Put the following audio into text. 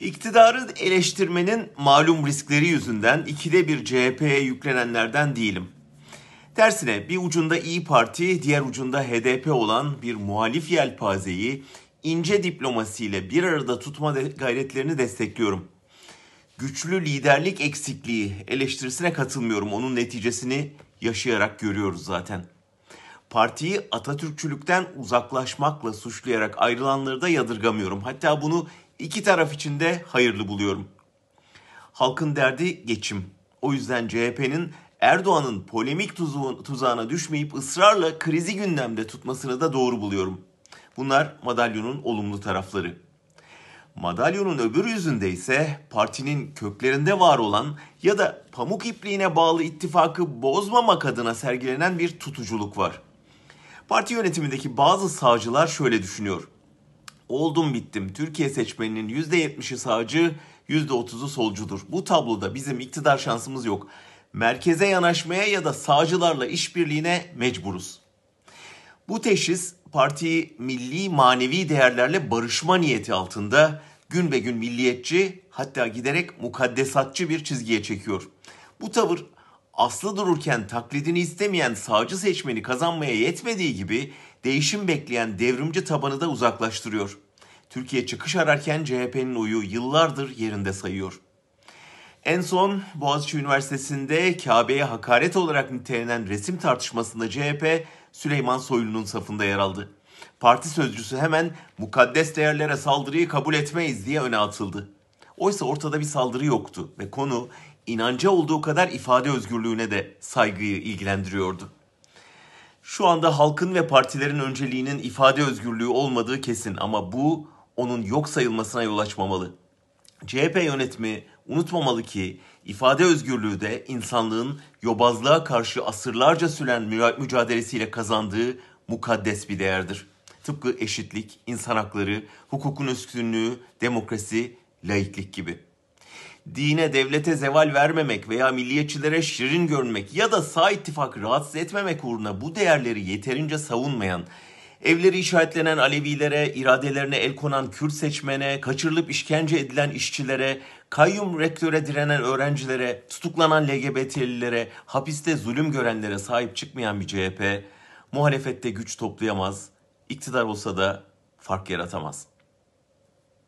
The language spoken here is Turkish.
İktidarı eleştirmenin malum riskleri yüzünden ikide bir CHP'ye yüklenenlerden değilim. Tersine bir ucunda İyi Parti, diğer ucunda HDP olan bir muhalif yelpazeyi ince diplomasiyle bir arada tutma gayretlerini destekliyorum. Güçlü liderlik eksikliği eleştirisine katılmıyorum. Onun neticesini yaşayarak görüyoruz zaten. Partiyi Atatürkçülükten uzaklaşmakla suçlayarak ayrılanları da yadırgamıyorum. Hatta bunu iki taraf için de hayırlı buluyorum. Halkın derdi geçim. O yüzden CHP'nin Erdoğan'ın polemik tuzu- tuzağına düşmeyip ısrarla krizi gündemde tutmasını da doğru buluyorum. Bunlar madalyonun olumlu tarafları. Madalyonun öbür yüzünde ise partinin köklerinde var olan ya da pamuk ipliğine bağlı ittifakı bozmamak adına sergilenen bir tutuculuk var. Parti yönetimindeki bazı sağcılar şöyle düşünüyor. Oldum bittim. Türkiye seçmeninin %70'i sağcı, %30'u solcudur. Bu tabloda bizim iktidar şansımız yok. Merkeze yanaşmaya ya da sağcılarla işbirliğine mecburuz. Bu teşhis partiyi milli manevi değerlerle barışma niyeti altında gün be gün milliyetçi hatta giderek mukaddesatçı bir çizgiye çekiyor. Bu tavır aslı dururken taklidini istemeyen sağcı seçmeni kazanmaya yetmediği gibi değişim bekleyen devrimci tabanı da uzaklaştırıyor. Türkiye çıkış ararken CHP'nin oyu yıllardır yerinde sayıyor. En son Boğaziçi Üniversitesi'nde Kabe'ye hakaret olarak nitelenen resim tartışmasında CHP Süleyman Soylu'nun safında yer aldı. Parti sözcüsü hemen mukaddes değerlere saldırıyı kabul etmeyiz diye öne atıldı. Oysa ortada bir saldırı yoktu ve konu inanca olduğu kadar ifade özgürlüğüne de saygıyı ilgilendiriyordu. Şu anda halkın ve partilerin önceliğinin ifade özgürlüğü olmadığı kesin ama bu onun yok sayılmasına yol açmamalı. CHP yönetimi unutmamalı ki ifade özgürlüğü de insanlığın yobazlığa karşı asırlarca süren müca- mücadelesiyle kazandığı mukaddes bir değerdir. Tıpkı eşitlik, insan hakları, hukukun üstünlüğü, demokrasi, laiklik gibi. Dine, devlete zeval vermemek veya milliyetçilere şirin görünmek ya da sağ ittifakı rahatsız etmemek uğruna bu değerleri yeterince savunmayan, evleri işaretlenen Alevilere, iradelerine el konan Kürt seçmene, kaçırılıp işkence edilen işçilere, kayyum rektöre direnen öğrencilere, tutuklanan LGBT'lilere, hapiste zulüm görenlere sahip çıkmayan bir CHP, muhalefette güç toplayamaz, iktidar olsa da fark yaratamaz.